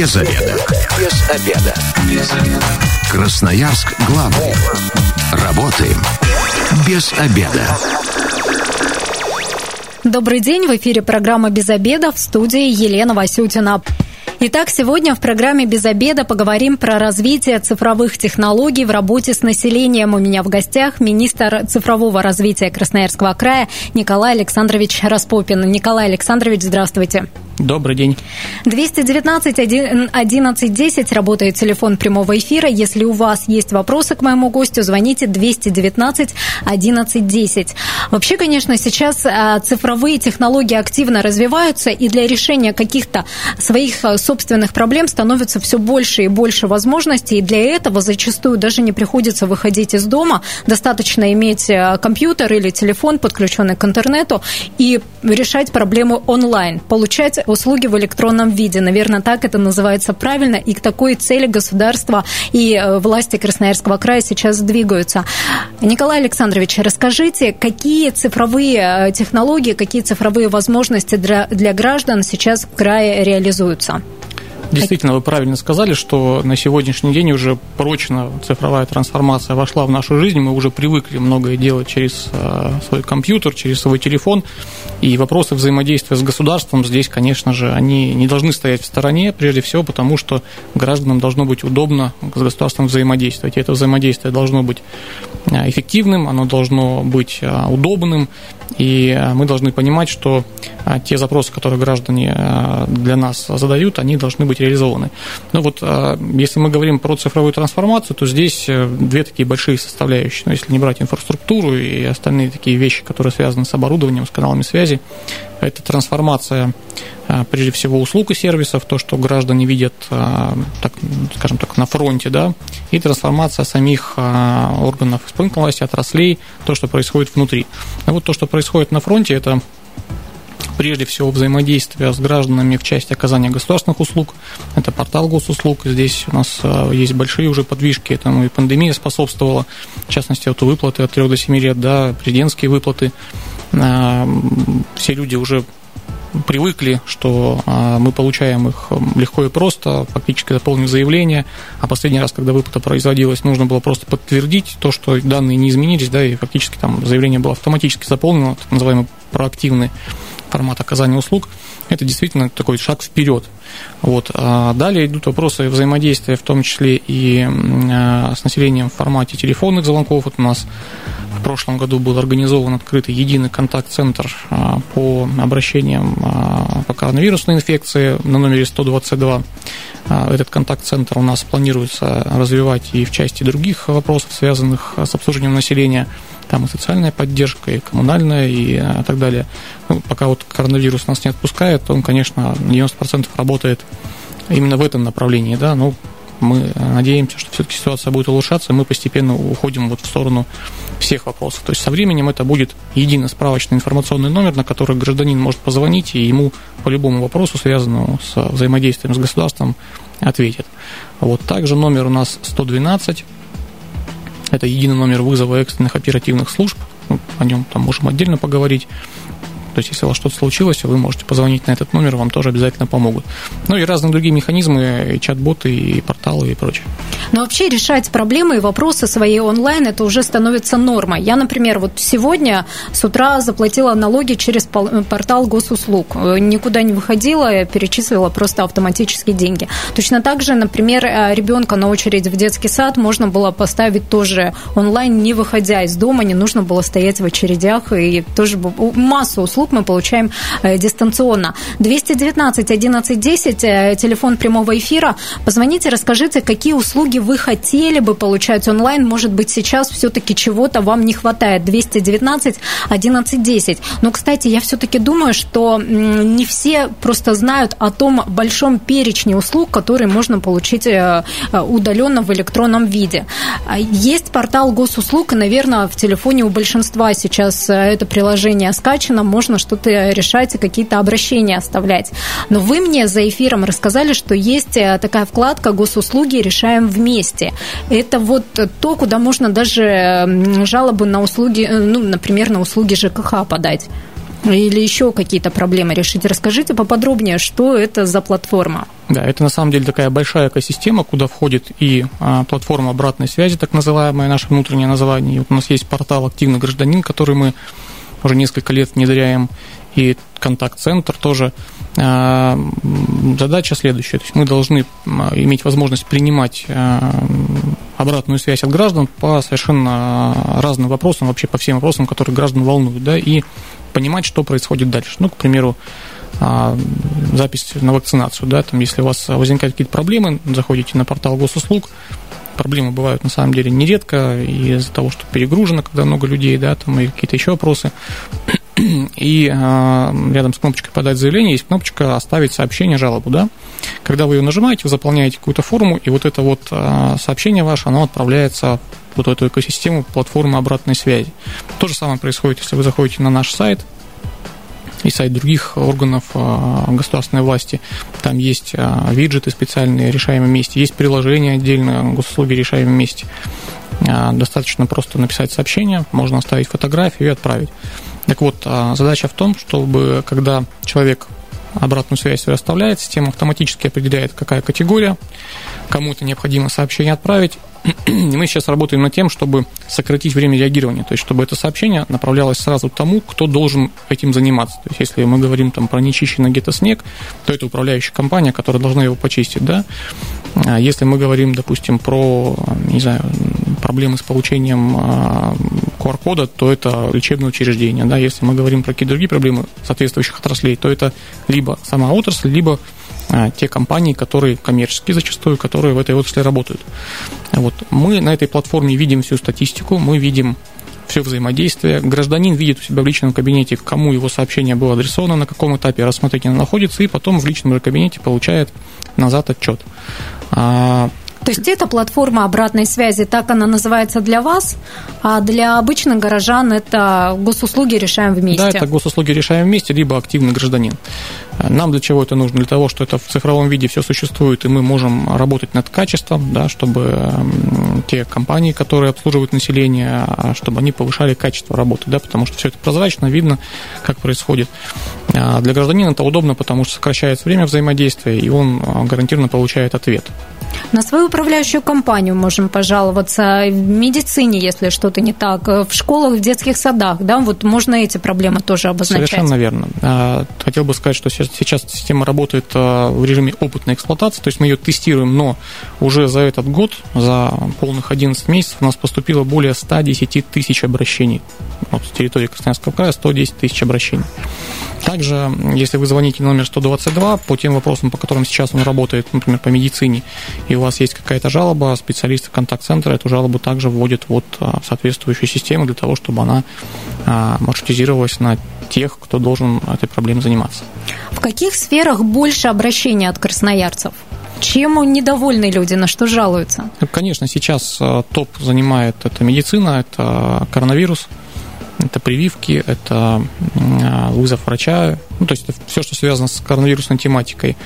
Без обеда. Без обеда. Без обеда. Красноярск главный. Работаем без обеда. Добрый день, в эфире программа «Без обеда» в студии Елена Васютина. Итак, сегодня в программе «Без обеда» поговорим про развитие цифровых технологий в работе с населением. У меня в гостях министр цифрового развития Красноярского края Николай Александрович Распопин. Николай Александрович, здравствуйте. Добрый день. 219 11 10 работает телефон прямого эфира. Если у вас есть вопросы к моему гостю, звоните 219 11 10. Вообще, конечно, сейчас а, цифровые технологии активно развиваются, и для решения каких-то своих а, собственных проблем становится все больше и больше возможностей, и для этого зачастую даже не приходится выходить из дома. Достаточно иметь а, компьютер или телефон, подключенный к интернету, и решать проблемы онлайн, получать услуги в электронном виде. Наверное, так это называется правильно. И к такой цели государства и э, власти Красноярского края сейчас двигаются. Николай Александрович, расскажите, какие цифровые э, технологии, какие цифровые возможности для, для граждан сейчас в крае реализуются? Действительно, вы правильно сказали, что на сегодняшний день уже прочно цифровая трансформация вошла в нашу жизнь. Мы уже привыкли многое делать через э, свой компьютер, через свой телефон. И вопросы взаимодействия с государством здесь, конечно же, они не должны стоять в стороне, прежде всего потому, что гражданам должно быть удобно с государством взаимодействовать. И это взаимодействие должно быть э, эффективным, оно должно быть э, удобным, и мы должны понимать, что те запросы, которые граждане для нас задают, они должны быть реализованы. Ну вот, если мы говорим про цифровую трансформацию, то здесь э, две такие большие составляющие. Но если не брать инфраструктуру и остальные такие вещи, которые связаны с оборудованием, с каналами связи, это трансформация прежде всего услуг и сервисов, то, что граждане видят, а, так, скажем так, на фронте, да, и трансформация самих органов исполнительной власти, отраслей, то, что происходит внутри. А вот то, что происходит на фронте, это прежде всего взаимодействие с гражданами в части оказания государственных услуг. Это портал госуслуг. Здесь у нас есть большие уже подвижки. Этому и пандемия способствовала. В частности, вот выплаты от 3 до 7 лет, да, президентские выплаты. Все люди уже привыкли, что а, мы получаем их легко и просто, фактически заполнив заявление, а последний раз, когда выплата производилась, нужно было просто подтвердить то, что данные не изменились, да, и фактически там заявление было автоматически заполнено, так называемый проактивный формат оказания услуг, это действительно такой шаг вперед. Вот. А далее идут вопросы взаимодействия, в том числе и а, с населением в формате телефонных звонков. Вот у нас в прошлом году был организован открытый единый контакт-центр а, по обращениям по коронавирусной инфекции на номере 122. Этот контакт-центр у нас планируется развивать и в части других вопросов, связанных с обслуживанием населения. Там и социальная поддержка, и коммунальная, и а, так далее. Ну, пока вот коронавирус нас не отпускает, он, конечно, 90% работает именно в этом направлении, да, но мы надеемся, что все-таки ситуация будет улучшаться, и мы постепенно уходим вот в сторону всех вопросов. То есть со временем это будет единый справочный информационный номер, на который гражданин может позвонить, и ему по любому вопросу, связанному с взаимодействием с государством, ответят. Вот также номер у нас 112 это единый номер вызова экстренных оперативных служб. Ну, о нем там можем отдельно поговорить. То есть, если у вас что-то случилось, вы можете позвонить на этот номер, вам тоже обязательно помогут. Ну и разные другие механизмы, и чат-боты, и порталы, и прочее. Но вообще решать проблемы и вопросы свои онлайн, это уже становится нормой. Я, например, вот сегодня с утра заплатила налоги через портал госуслуг. Никуда не выходила, перечислила просто автоматически деньги. Точно так же, например, э, ребенка на очередь в детский сад можно было поставить тоже онлайн, не выходя из дома, не нужно было стоять в очередях, и тоже массу услуг услуг мы получаем э, дистанционно. 219 11 10, телефон прямого эфира. Позвоните, расскажите, какие услуги вы хотели бы получать онлайн. Может быть, сейчас все-таки чего-то вам не хватает. 219 11 10. Но, кстати, я все-таки думаю, что не все просто знают о том большом перечне услуг, которые можно получить э, э, удаленно в электронном виде. А, есть портал госуслуг, и, наверное, в телефоне у большинства сейчас это приложение скачано, можно нужно что-то решать и какие-то обращения оставлять. Но вы мне за эфиром рассказали, что есть э, такая вкладка «Госуслуги решаем вместе». Это вот то, куда можно даже жалобы на услуги, э, ну, например, на услуги ЖКХ подать. Или еще какие-то проблемы решить. Расскажите поподробнее, что это за платформа? Да, это на самом деле такая большая экосистема, куда входит и а, платформа обратной связи, так называемое наше внутреннее название. И вот у нас есть портал «Активный гражданин», который мы уже несколько лет внедряем, и контакт-центр тоже. А, задача следующая. То есть мы должны а, иметь возможность принимать а, обратную связь от граждан по совершенно разным вопросам, вообще по всем вопросам, которые граждан волнуют, да, и понимать, что происходит дальше. Ну, к примеру, запись на вакцинацию, да, там, если у вас возникают какие-то проблемы, заходите на портал госуслуг, проблемы бывают на самом деле нередко из-за того, что перегружено, когда много людей, да, там и какие-то еще вопросы. И э, рядом с кнопочкой «Подать заявление» есть кнопочка «Оставить сообщение, жалобу», да. Когда вы ее нажимаете, вы заполняете какую-то форму, и вот это вот э, сообщение ваше, оно отправляется в вот эту экосистему платформы обратной связи. То же самое происходит, если вы заходите на наш сайт, и сайт других органов а, государственной власти. Там есть а, виджеты специальные решаемые месте, есть приложение отдельно госуслуги решаемые месте. А, достаточно просто написать сообщение, можно оставить фотографию и отправить. Так вот, задача в том, чтобы когда человек обратную связь свою оставляет, система автоматически определяет, какая категория, кому-то необходимо сообщение отправить, мы сейчас работаем над тем, чтобы сократить время реагирования, то есть чтобы это сообщение направлялось сразу тому, кто должен этим заниматься. То есть если мы говорим там про нечищенный где-то снег, то это управляющая компания, которая должна его почистить, да. А если мы говорим, допустим, про, не знаю, проблемы с получением QR-кода, то это лечебное учреждение, да. Если мы говорим про какие-то другие проблемы соответствующих отраслей, то это либо сама отрасль, либо а, те компании, которые коммерческие зачастую, которые в этой отрасли работают. Вот. Мы на этой платформе видим всю статистику, мы видим все взаимодействие. Гражданин видит у себя в личном кабинете, кому его сообщение было адресовано, на каком этапе рассмотрения находится, и потом в личном кабинете получает назад отчет. А, то есть это платформа обратной связи, так она называется для вас, а для обычных горожан это госуслуги решаем вместе. Да, это госуслуги решаем вместе, либо активный гражданин. Нам для чего это нужно? Для того, что это в цифровом виде все существует, и мы можем работать над качеством, да, чтобы те компании, которые обслуживают население, а, чтобы они повышали качество работы, да, потому что все это прозрачно, видно, как происходит. А для гражданина это удобно, потому что сокращается время взаимодействия, и он а, гарантированно получает ответ. На свою управляющую компанию можем пожаловаться, в медицине, если что-то не так, в школах, в детских садах, да, вот можно эти проблемы тоже обозначать. Совершенно верно. А, хотел бы сказать, что сейчас система работает а, в режиме опытной эксплуатации, то есть мы ее тестируем, но уже за этот год, за полных 11 месяцев у нас поступило более 110 тысяч обращений. Вот с территории Красноярского края 110 тысяч обращений. Также, если вы звоните на номер 122 по тем вопросам, по которым сейчас он работает, например, по медицине, и у вас есть какая-то жалоба, специалисты контакт-центра эту жалобу также вводят вот а, в соответствующую систему для того, чтобы она а, маршрутизировалась на тех, кто должен этой проблемой заниматься. В каких сферах больше обращений от красноярцев? Чем недовольны люди, на что жалуются? Конечно, сейчас а, топ занимает это медицина, это коронавирус, это прививки, это а, вызов врача, ну, то есть это все, что связано с коронавирусной тематикой.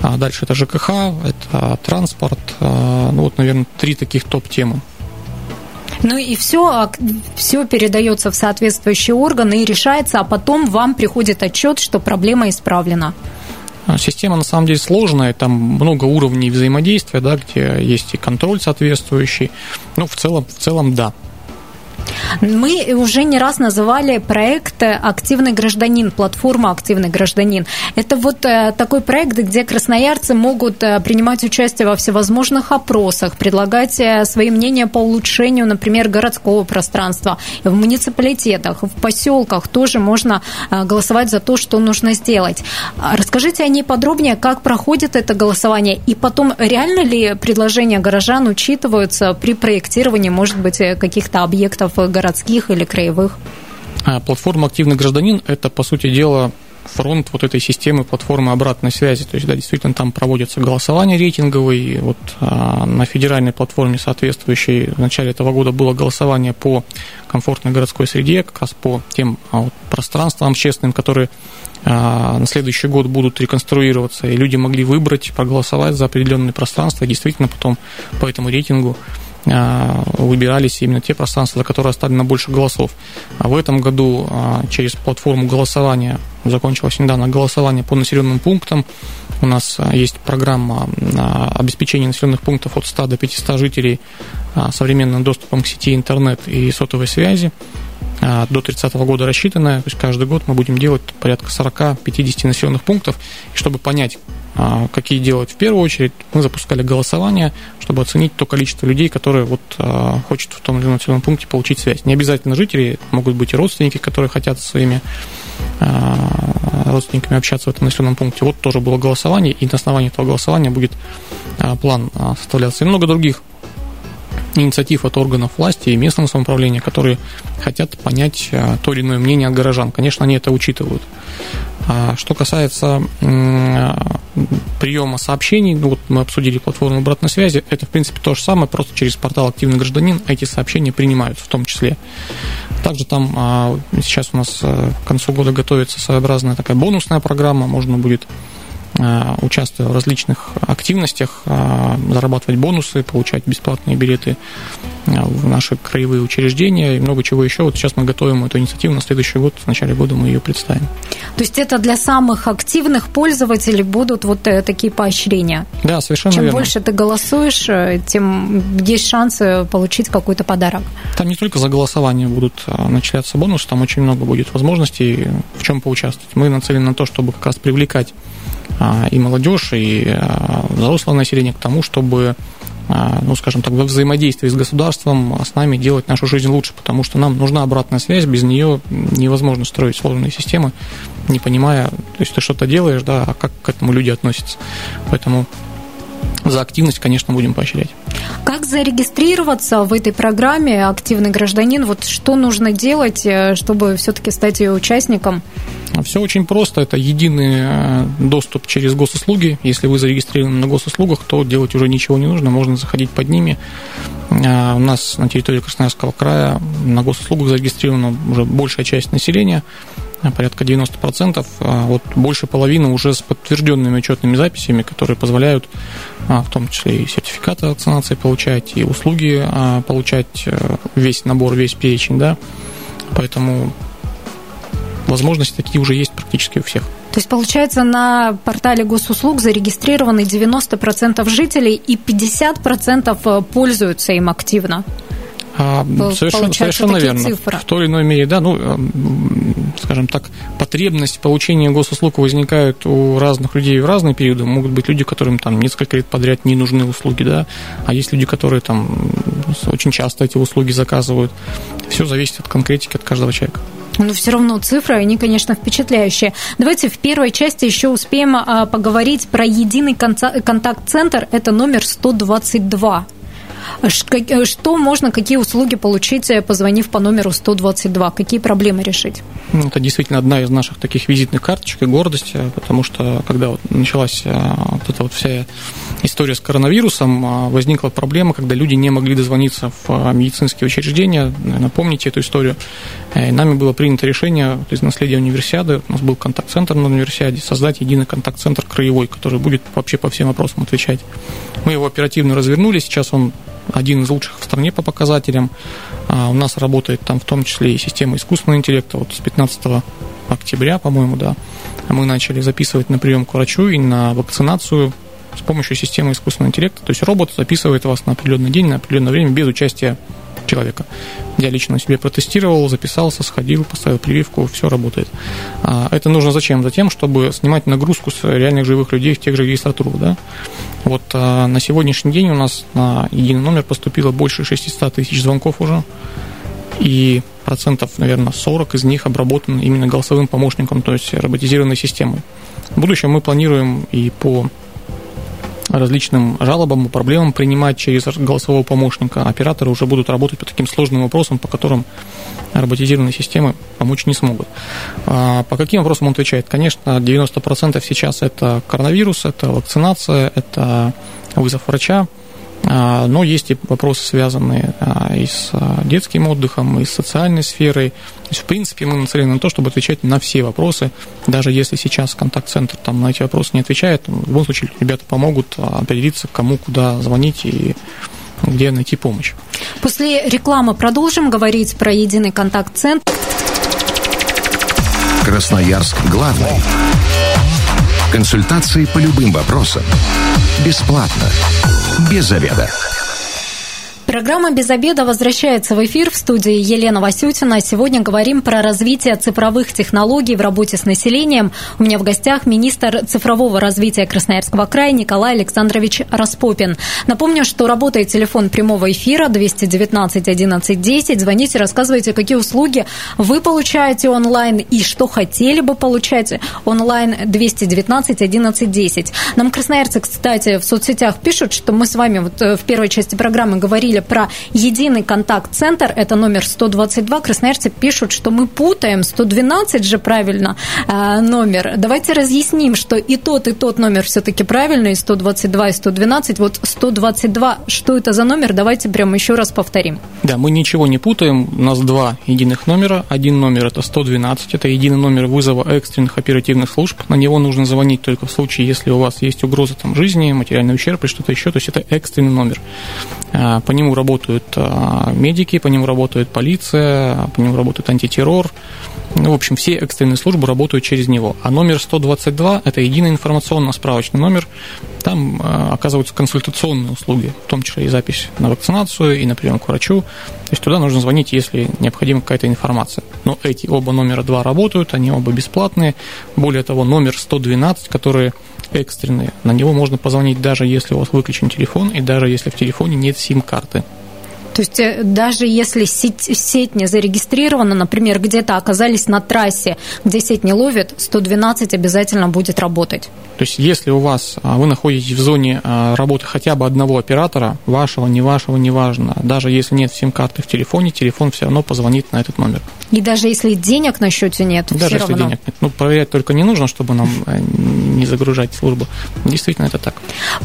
А дальше это ЖКХ, это транспорт, а, ну вот, наверное, три таких топ-темы. Ну и все, все передается в соответствующие органы и решается, а потом вам приходит отчет, что проблема исправлена. Система на самом деле сложная, там много уровней взаимодействия, да, где есть и контроль соответствующий. Ну, в целом, в целом, да. Мы уже не раз называли проект «Активный гражданин», платформа «Активный гражданин». Это вот э, такой проект, где красноярцы могут э, принимать участие во всевозможных опросах, предлагать э, свои мнения по улучшению, например, городского пространства. В муниципалитетах, в поселках тоже можно голосовать за то, что нужно сделать. Расскажите о ней подробнее, как проходит это голосование, и потом реально ли предложения горожан учитываются при проектировании, может быть, каких-то объектов городских или краевых? А, платформа «Активный гражданин» – это, по сути дела, фронт вот этой системы платформы обратной связи. То есть, да, действительно, там проводятся голосования рейтинговые. Вот а, на федеральной платформе соответствующей в начале этого года было голосование по комфортной городской среде, как раз по тем а, вот, пространствам общественным, которые а, на следующий год будут реконструироваться, и люди могли выбрать, проголосовать за определенные пространства, и действительно потом по этому рейтингу выбирались именно те пространства, за которые оставлено больше голосов. А в этом году через платформу голосования закончилось недавно голосование по населенным пунктам. У нас есть программа обеспечения населенных пунктов от 100 до 500 жителей современным доступом к сети интернет и сотовой связи. А, до 30 года рассчитанная, то есть каждый год мы будем делать порядка 40-50 населенных пунктов, и чтобы понять, а, какие делать в первую очередь, мы запускали голосование, чтобы оценить то количество людей, которые вот а, хочет в том или ином пункте получить связь. Не обязательно жители, могут быть и родственники, которые хотят со своими родственниками общаться в этом населенном пункте. Вот тоже было голосование, и на основании этого голосования будет план составляться. И много других инициатив от органов власти и местного самоуправления, которые хотят понять то или иное мнение от горожан. Конечно, они это учитывают. А что касается приема сообщений, ну, вот мы обсудили платформу обратной связи, это, в принципе, то же самое, просто через портал «Активный гражданин» эти сообщения принимаются в том числе. Также там а, сейчас у нас э, к концу года готовится своеобразная такая бонусная программа, можно будет участвуя в различных активностях, э, зарабатывать бонусы, получать бесплатные билеты э, в наши краевые учреждения и много чего еще. Вот сейчас мы готовим эту инициативу на следующий год, в начале года мы ее представим. То есть это для самых активных пользователей будут вот такие поощрения? Да, совершенно Чем верно. больше ты голосуешь, тем есть шансы получить какой-то подарок. Там не только за голосование будут начисляться бонусы, там очень много будет возможностей в чем поучаствовать. Мы нацелены на то, чтобы как раз привлекать и молодежь, и а, взрослое население к тому, чтобы а, ну, скажем так, во взаимодействии с государством с нами делать нашу жизнь лучше, потому что нам нужна обратная связь, без нее невозможно строить сложные системы, не понимая, то есть ты что-то делаешь, да, а как к этому люди относятся. Поэтому за активность, конечно, будем поощрять. Как зарегистрироваться в этой программе «Активный гражданин»? Вот что нужно делать, э, чтобы все-таки стать ее участником? Все очень просто. Это единый э, доступ через госуслуги. Если вы зарегистрированы на госуслугах, то делать уже ничего не нужно. Можно заходить под ними. Э, у нас на территории Красноярского края на госуслугах зарегистрирована уже большая часть населения порядка 90%, а вот больше половины уже с подтвержденными учетными записями, которые позволяют а, в том числе и сертификаты вакцинации получать, и услуги а, получать, э, весь набор, весь перечень, да, поэтому возможности такие уже есть практически у всех. То есть, получается, на портале госуслуг зарегистрированы 90% жителей и 50% э, пользуются им активно. А, совершенно, совершенно верно. Цифры. В той или иной мере, да, ну, скажем так, потребность получения госуслуг возникает у разных людей в разные периоды. Могут быть люди, которым там несколько лет подряд не нужны услуги, да, а есть люди, которые там очень часто эти услуги заказывают. Все зависит от конкретики, от каждого человека. Но все равно цифры, они, конечно, впечатляющие. Давайте в первой части еще успеем а, поговорить про единый контакт-центр. Это номер 122. Э, что можно, какие услуги получить, э, позвонив по номеру 122? Какие проблемы решить? Ну, это действительно одна из наших таких визитных карточек и гордости, потому что когда вот началась э, вот эта вот вся история с коронавирусом, возникла проблема, когда люди не могли дозвониться в медицинские учреждения. Напомните эту историю. И нами было принято решение из наследия универсиады, у нас был контакт-центр на универсиаде, создать единый контакт-центр краевой, который будет вообще по всем вопросам отвечать. Мы его оперативно развернули, сейчас он один из лучших в стране по показателям. А у нас работает там в том числе и система искусственного интеллекта. Вот с 15 октября, по-моему, да, мы начали записывать на прием к врачу и на вакцинацию с помощью системы искусственного интеллекта. То есть робот записывает вас на определенный день, на определенное время без участия человека. Я лично себе протестировал, записался, сходил, поставил прививку, все работает. А это нужно зачем? Затем, чтобы снимать нагрузку с реальных живых людей в тех же регистратурах. Да? Вот а, на сегодняшний день у нас на единый номер поступило больше 600 тысяч звонков уже, и процентов, наверное, 40 из них обработаны именно голосовым помощником, то есть роботизированной системой. В будущем мы планируем и по различным жалобам и проблемам принимать через голосового помощника. Операторы уже будут работать по таким сложным вопросам, по которым роботизированные системы помочь не смогут. А по каким вопросам он отвечает? Конечно, 90% сейчас это коронавирус, это вакцинация, это вызов врача, но есть и вопросы, связанные а, и с а, детским отдыхом, и с социальной сферой. То есть, в принципе, мы нацелены на то, чтобы отвечать на все вопросы. Даже если сейчас контакт-центр там, на эти вопросы не отвечает, в любом случае ребята помогут определиться, кому куда звонить и где найти помощь. После рекламы продолжим говорить про единый контакт-центр. Красноярск главный. Консультации по любым вопросам. Бесплатно. Без заведа. Программа «Без обеда» возвращается в эфир в студии Елена Васютина. Сегодня говорим про развитие цифровых технологий в работе с населением. У меня в гостях министр цифрового развития Красноярского края Николай Александрович Распопин. Напомню, что работает телефон прямого эфира 219 11 10. Звоните, рассказывайте, какие услуги вы получаете онлайн и что хотели бы получать онлайн 219 11 10. Нам красноярцы, кстати, в соцсетях пишут, что мы с вами вот э, в первой части программы говорили говорили про единый контакт-центр, это номер 122. Красноярцы пишут, что мы путаем, 112 же правильно э, номер. Давайте разъясним, что и тот, и тот номер все-таки правильный, 122 и 112. Вот 122, что это за номер, давайте прямо еще раз повторим. Да, мы ничего не путаем, у нас два единых номера. Один номер это 112, это единый номер вызова экстренных оперативных служб. На него нужно звонить только в случае, если у вас есть угроза там, жизни, материальный ущерб или что-то еще, то есть это экстренный номер. Э, по нему нему работают а, медики, по нему работает полиция, по нему работает антитеррор. Ну, в общем, все экстренные службы работают через него. А номер 122 – это единый информационно-справочный номер. Там а, оказываются консультационные услуги, в том числе и запись на вакцинацию, и на прием к врачу. То есть туда нужно звонить, если необходима какая-то информация. Но эти оба номера два работают, они оба бесплатные. Более того, номер 112, который экстренные. На него можно позвонить даже если у вас выключен телефон и даже если в телефоне нет сим-карты. То есть э, даже если сеть, сеть не зарегистрирована, например, где-то оказались на трассе, где сеть не ловит, 112 обязательно будет работать. То есть если у вас, а, вы находитесь в зоне а, работы хотя бы одного оператора, вашего, не вашего, неважно, даже если нет сим-карты в телефоне, телефон все равно позвонит на этот номер. И даже если денег на счете нет, даже все если равно. денег нет. Ну, проверять только не нужно, чтобы нам э, не загружать службу. Действительно, это так.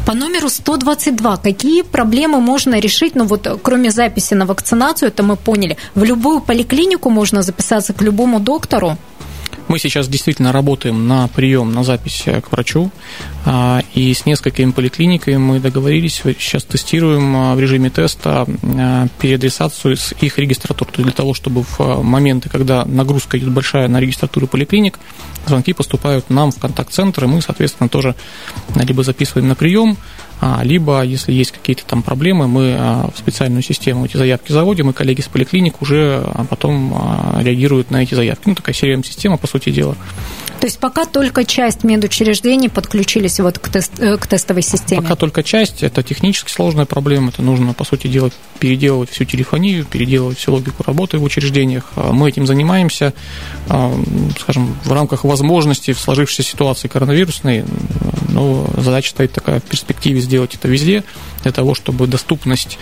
По номеру 122 какие проблемы можно решить, ну вот кроме записи на вакцинацию, это мы поняли, в любую поликлинику можно записаться к любому доктору? Мы сейчас действительно работаем на прием, на запись к врачу, а, и с несколькими поликлиниками мы договорились, сейчас тестируем а, в режиме теста а, переадресацию с их регистратур, то есть для того, чтобы в моменты, когда нагрузка идет большая на регистратуру поликлиник, звонки поступают нам в контакт-центр, и мы, соответственно, тоже либо записываем на прием, либо, если есть какие-то там проблемы, мы а, в специальную систему эти заявки заводим, и коллеги с поликлиник уже а, потом реагируют на эти заявки. Ну, такая CRM-система, по сути дела. То есть пока только часть медучреждений подключились вот к, тест, э, к тестовой системе? Пока только часть. Это технически сложная проблема. Это нужно, по сути дела, переделывать всю телефонию, переделывать всю логику работы в учреждениях. Мы этим занимаемся, скажем, в рамках возможностей в сложившейся ситуации коронавирусной. Но задача стоит такая в перспективе сделать это везде, для того, чтобы доступность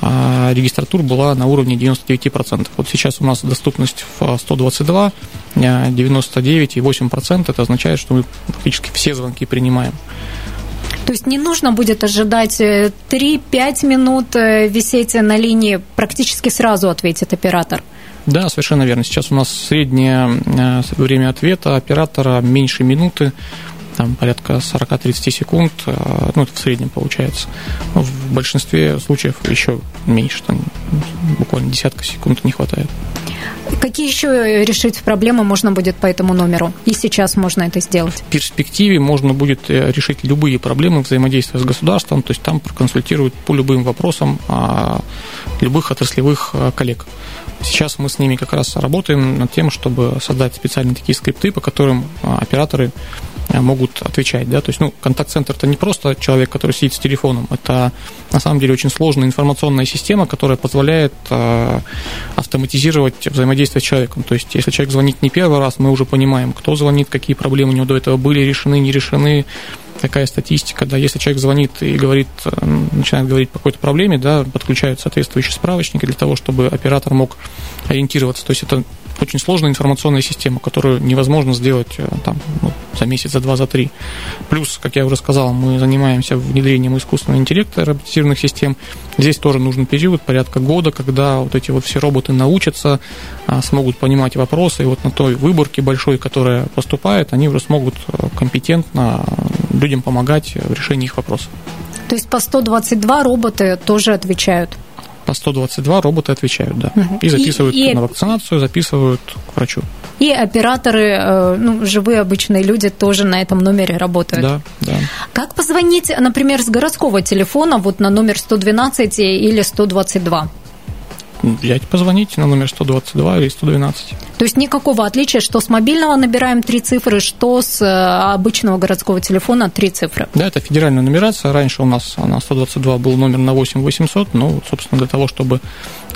регистратур была на уровне 99%. Вот сейчас у нас доступность в 122, 99,8%. Это означает, что мы фактически все звонки принимаем. То есть не нужно будет ожидать 3-5 э, минут э, висеть на линии, практически сразу ответит оператор. Да, совершенно верно. Сейчас у нас среднее э, время ответа оператора меньше минуты там порядка 40-30 секунд, э, ну, это в среднем получается. Но в большинстве случаев еще меньше, там буквально десятка секунд не хватает. Какие еще решить проблемы можно будет по этому номеру? И сейчас можно это сделать? В перспективе можно будет э, решить любые проблемы взаимодействия с государством, то есть там проконсультируют по любым вопросам а, любых отраслевых э, коллег. Сейчас мы с ними как раз работаем над тем, чтобы создать специальные такие скрипты, по которым а, операторы Э, могут отвечать, да, то есть, ну, контакт-центр это не просто человек, который сидит с телефоном, это на самом деле очень сложная информационная система, которая позволяет э, автоматизировать взаимодействие с человеком, то есть, если человек звонит не первый раз, мы уже понимаем, кто звонит, какие проблемы у него до этого были решены, не решены, такая статистика, да, если человек звонит и говорит, э, начинает говорить по какой-то проблеме, да, подключают соответствующие справочники для того, чтобы оператор мог ориентироваться, то есть это очень сложная информационная система, которую невозможно сделать э, там, ну, за месяц, за два, за три. Плюс, как я уже сказал, мы занимаемся внедрением искусственного интеллекта, роботизированных систем. Здесь тоже нужен период, порядка года, когда вот эти вот все роботы научатся, а, смогут понимать вопросы, и вот на той выборке большой, которая поступает, они уже смогут э, компетентно людям помогать в решении их вопросов. То есть по 122 роботы тоже отвечают? По 122 роботы отвечают, да. Угу. И записывают и, и... на вакцинацию, записывают к врачу. И операторы, э, ну, живые обычные люди тоже на этом номере работают. Да, да. Как позвонить, например, с городского телефона вот на номер 112 или 122? Взять, позвонить на номер 122 или 112. То есть никакого отличия, что с мобильного набираем три цифры, что с э, обычного городского телефона три цифры? Да, это федеральная нумерация. Раньше у нас на 122 был номер на 8800, но, собственно, для того, чтобы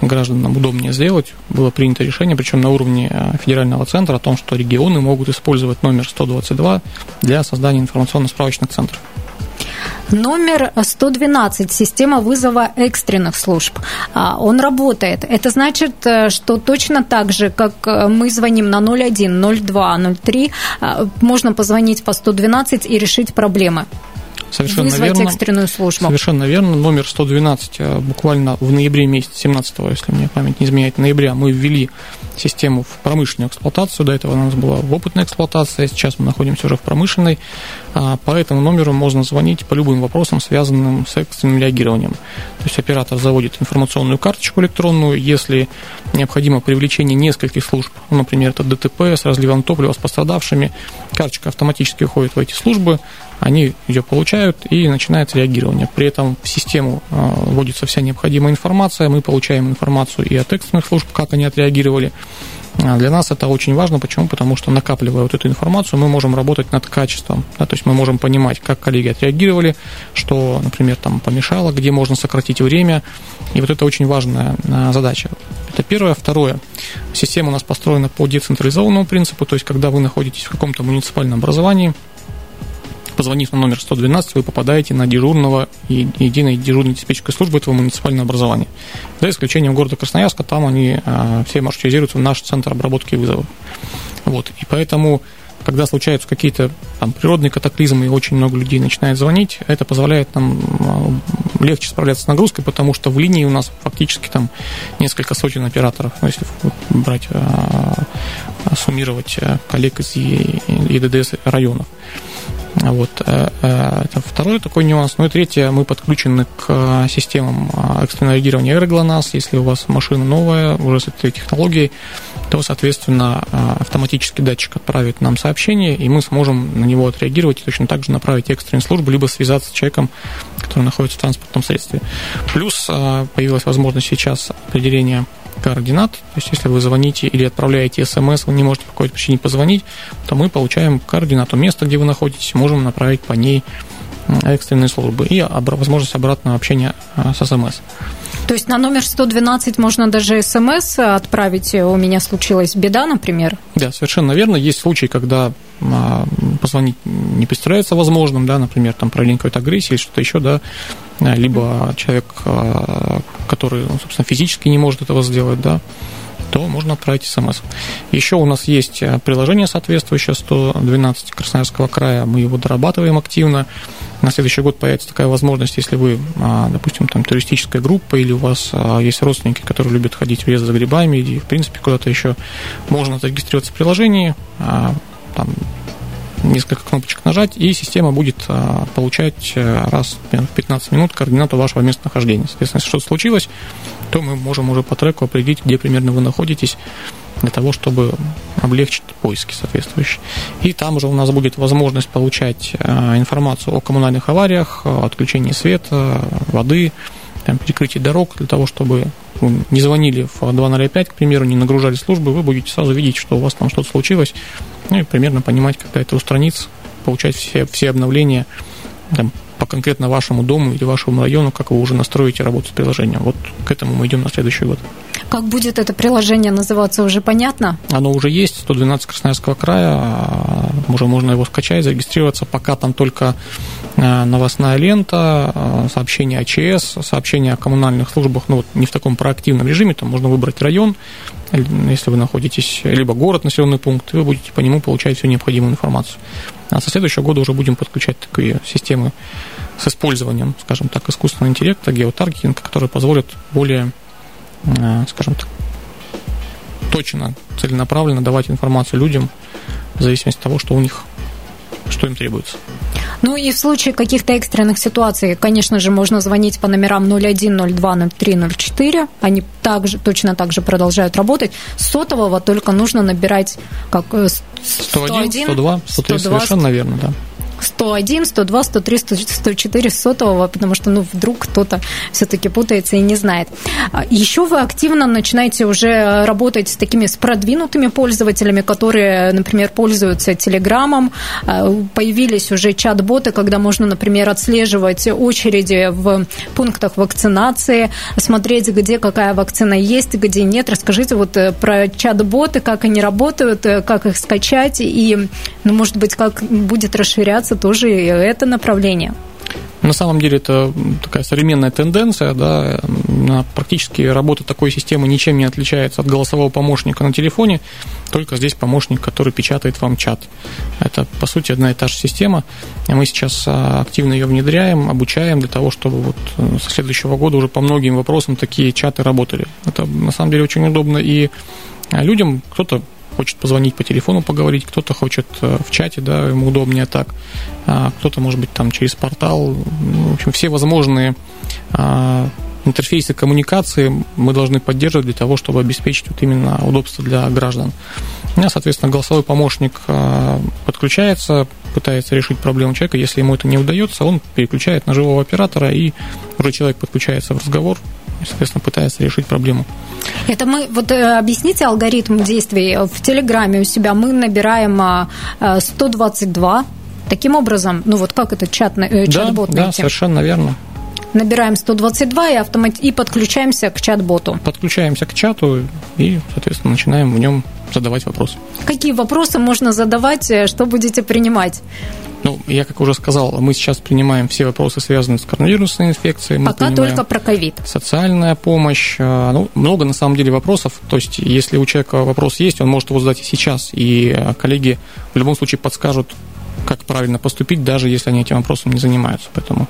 гражданам удобнее сделать, было принято решение, причем на уровне э, федерального центра, о том, что регионы могут использовать номер 122 для создания информационно-справочных центров. Номер 112, система вызова экстренных служб. А, он работает. Это значит, э, что точно так же, как э, мы звоним на 01, 02, 03, можно позвонить по 112 и решить проблемы. Совершенно вызвать верно. экстренную службу. Совершенно верно. Номер 112 э, буквально в ноябре месяце 17 если мне память не изменяет, ноября мы ввели систему в промышленную эксплуатацию. До этого у нас была в опытной эксплуатации, а сейчас мы находимся уже в промышленной. А, по этому номеру можно звонить по любым вопросам, связанным с экстренным реагированием. То есть оператор заводит информационную карточку электронную. Если необходимо привлечение нескольких служб, ну, например, это ДТП с разливом топлива, с пострадавшими, карточка автоматически уходит в эти службы, они ее получают и начинается реагирование. При этом в систему а, вводится вся необходимая информация, мы получаем информацию и от экстренных служб, как они отреагировали. А для нас это очень важно. Почему? Потому что накапливая вот эту информацию, мы можем работать над качеством. Да, то есть мы можем понимать, как коллеги отреагировали, что, например, там помешало, где можно сократить время. И вот это очень важная а, задача. Это первое. Второе. Система у нас построена по децентрализованному принципу, то есть когда вы находитесь в каком-то муниципальном образовании, позвонив на номер 112, вы попадаете на дежурного и единой дежурной диспетчерской службы этого муниципального образования. За исключением города Красноярска, там они а, все маршрутизируются в наш центр обработки вызовов. Вот. И поэтому когда случаются какие-то там, природные катаклизмы и очень много людей начинает звонить, это позволяет нам а, легче справляться с нагрузкой, потому что в линии у нас фактически там несколько сотен операторов, ну, если брать, а, суммировать коллег из ЕДДС районов. Вот. Э, э, это второй такой нюанс. Ну и третье, мы подключены к э, системам экстренного реагирования AirGLONASS. Если у вас машина новая, уже с этой технологией, то, соответственно, автоматический датчик отправит нам сообщение, и мы сможем на него отреагировать и точно так же направить экстренную службу, либо связаться с человеком, который находится в транспортном средстве. Плюс появилась возможность сейчас определения координат. То есть, если вы звоните или отправляете смс, вы не можете по какой-то причине позвонить, то мы получаем координату места, где вы находитесь, можем направить по ней экстренные службы и возможность обратного общения а, с СМС. То есть на номер 112 можно даже СМС отправить, у меня случилась беда, например? Да, совершенно верно. Есть случаи, когда а, позвонить не представляется возможным, да, например, там проявление какой-то агрессии или что-то еще, да, либо человек, а, который, ну, собственно, физически не может этого сделать, да, то можно отправить смс. Еще у нас есть э, приложение соответствующее 112 Красноярского края, мы его дорабатываем активно. На следующий год появится такая возможность, если вы, допустим, там туристическая группа или у вас есть родственники, которые любят ходить в лес за грибами или, в принципе, куда-то еще, можно зарегистрироваться в приложении, там, несколько кнопочек нажать, и система будет а, получать э, раз в 15 минут координату вашего местонахождения. Соответственно, если что-то случилось, то мы можем уже по треку определить, где примерно вы находитесь, для того, чтобы облегчить поиски соответствующие. И там уже у нас будет возможность получать а, информацию о коммунальных авариях, о отключении света, воды, там, перекрытии дорог, для того, чтобы не звонили в 205, к примеру, не нагружали службы, вы будете сразу видеть, что у вас там что-то случилось, ну и примерно понимать, когда это устранится, получать все, все обновления там, по конкретно вашему дому или вашему району, как вы уже настроите работу с приложением. Вот к этому мы идем на следующий год. Как будет это приложение называться, уже понятно? Оно уже есть, 112 Красноярского края, а, уже можно его скачать, зарегистрироваться. Пока там только новостная лента, а, сообщения о ЧС, сообщения о коммунальных службах, ну вот не в таком проактивном режиме, там можно выбрать район, если вы находитесь, либо город, населенный пункт, вы будете по нему получать всю необходимую информацию. А со следующего года уже будем подключать такие системы с использованием, скажем так, искусственного интеллекта, геотаргетинга, которые позволят более, э, скажем так, точно, целенаправленно давать информацию людям в зависимости от того, что у них что им требуется. Ну и в случае каких-то экстренных ситуаций, конечно же, можно звонить по номерам 01, 02, 03, 04. Они также, точно так же продолжают работать. Сотового только нужно набирать как 101, 101 102, 103 102, совершенно верно, да. 101, 102, 103, 104 сотового, потому что, ну, вдруг кто-то все-таки путается и не знает. А, Еще вы активно начинаете уже работать с такими с продвинутыми пользователями, которые, например, пользуются Телеграмом. А, появились уже чат-боты, когда можно, например, отслеживать очереди в пунктах вакцинации, смотреть, где какая вакцина есть, где нет. Расскажите вот э, про чат-боты, как они работают, э, как их скачать и, ну, может быть, как будет расширяться развиваться тоже это направление. На самом деле это такая современная тенденция, да, практически работа такой системы ничем не отличается от голосового помощника на телефоне, только здесь помощник, который печатает вам чат. Это, по сути, одна и та же система. Мы сейчас а, активно ее внедряем, обучаем для того, чтобы вот э, со следующего года уже по многим вопросам такие чаты работали. Это, на самом деле, очень удобно и людям, кто-то хочет позвонить по телефону, поговорить, кто-то хочет э, в чате, да, ему удобнее так, а кто-то, может быть, там через портал. Ну, в общем, все возможные а, интерфейсы коммуникации мы должны поддерживать для того, чтобы обеспечить вот именно удобство для граждан. У меня, соответственно, голосовой помощник а, подключается, пытается решить проблему человека. Если ему это не удается, он переключает на живого оператора, и уже человек подключается в разговор, и, соответственно, пытается решить проблему. Это мы, вот э, объясните алгоритм действий. В Телеграме у себя мы набираем 122, э, Таким образом, ну вот как этот чат, э, чат-бот да, найти? Да, совершенно верно. Набираем 122 и, автомат... и подключаемся к чат-боту. Подключаемся к чату и, соответственно, начинаем в нем задавать вопросы. Какие вопросы можно задавать, что будете принимать? Ну, я, как уже сказал, мы сейчас принимаем все вопросы, связанные с коронавирусной инфекцией. Мы Пока только про ковид. Социальная помощь. А, ну, много, на самом деле, вопросов. То есть, если у человека вопрос есть, он может его задать и сейчас. И а, коллеги в любом случае подскажут, как правильно поступить, даже если они этим вопросом не занимаются. Поэтому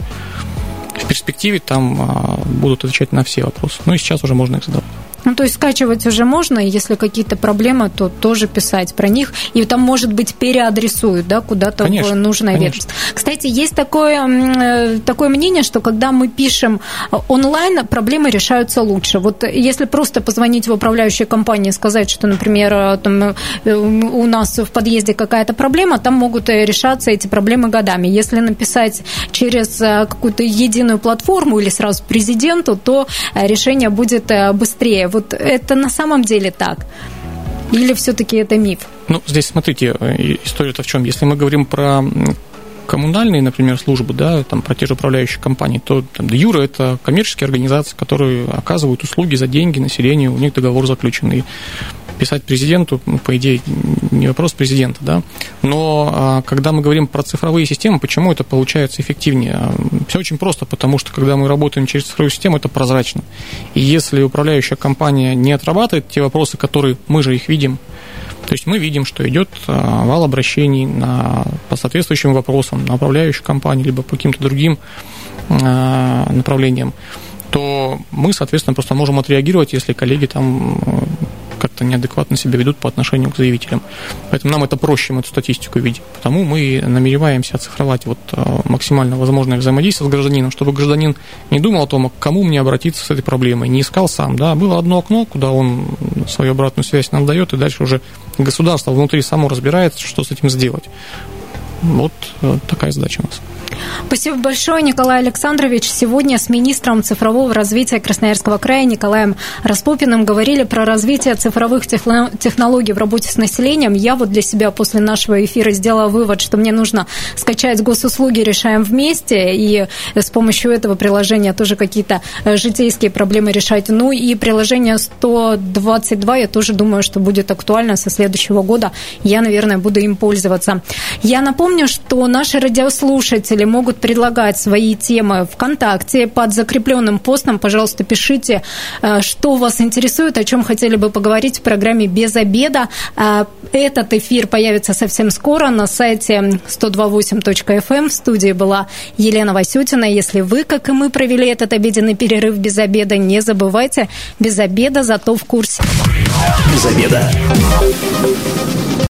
в перспективе там а, будут отвечать на все вопросы. Ну и сейчас уже можно их задавать. Ну, то есть скачивать уже можно, и если какие-то проблемы, то тоже писать про них. И там, может быть, переадресуют, да, куда-то в нужное ведомство. Кстати, есть такое, э, такое мнение, что когда мы пишем онлайн, проблемы решаются лучше. Вот если просто позвонить в управляющую компанию и сказать, что, например, э, там, э, у нас в подъезде какая-то проблема, там могут решаться эти проблемы годами. Если написать через какую-то единую платформу или сразу президенту, то решение будет быстрее вот это на самом деле так? Или все-таки это миф? Ну, здесь смотрите, э, история-то в чем? Если мы говорим про коммунальные, например, службы, да, там, про те же управляющие компании, то там, Юра – это коммерческие организации, которые оказывают услуги за деньги населению, у них договор заключенный писать президенту, ну, по идее, не вопрос президента, да, но а, когда мы говорим про цифровые системы, почему это получается эффективнее? Все очень просто, потому что когда мы работаем через цифровую систему, это прозрачно. И если управляющая компания не отрабатывает те вопросы, которые мы же их видим, то есть мы видим, что идет а, вал обращений на, по соответствующим вопросам на управляющую компанию, либо по каким-то другим а, направлениям, то мы, соответственно, просто можем отреагировать, если коллеги там как-то неадекватно себя ведут по отношению к заявителям. Поэтому нам это проще, мы эту статистику видим. Потому мы намереваемся оцифровать вот э, максимально возможное взаимодействие с гражданином, чтобы гражданин не думал о том, к кому мне обратиться с этой проблемой, не искал сам. Да? Было одно окно, куда он свою обратную связь нам дает, и дальше уже государство внутри само разбирается, что с этим сделать. Вот э, такая задача у нас. Спасибо большое, Николай Александрович. Сегодня с министром цифрового развития Красноярского края Николаем Распопиным говорили про развитие цифровых технологий в работе с населением. Я вот для себя после нашего эфира сделала вывод, что мне нужно скачать госуслуги «Решаем вместе» и с помощью этого приложения тоже какие-то э, житейские проблемы решать. Ну и приложение 122, я тоже думаю, что будет актуально со следующего года. Я, наверное, буду им пользоваться. Я напомню, что наши радиослушатели могут предлагать свои темы ВКонтакте под закрепленным постом. Пожалуйста, пишите, э, что вас интересует, о чем хотели бы поговорить в программе «Без обеда». Э, этот эфир появится совсем скоро на сайте 128.fm. Эм. В студии была Елена Васютина. Если вы, как и мы, провели этот обеденный перерыв без обеда, не забывайте, без обеда, зато в курсе. Без обеда.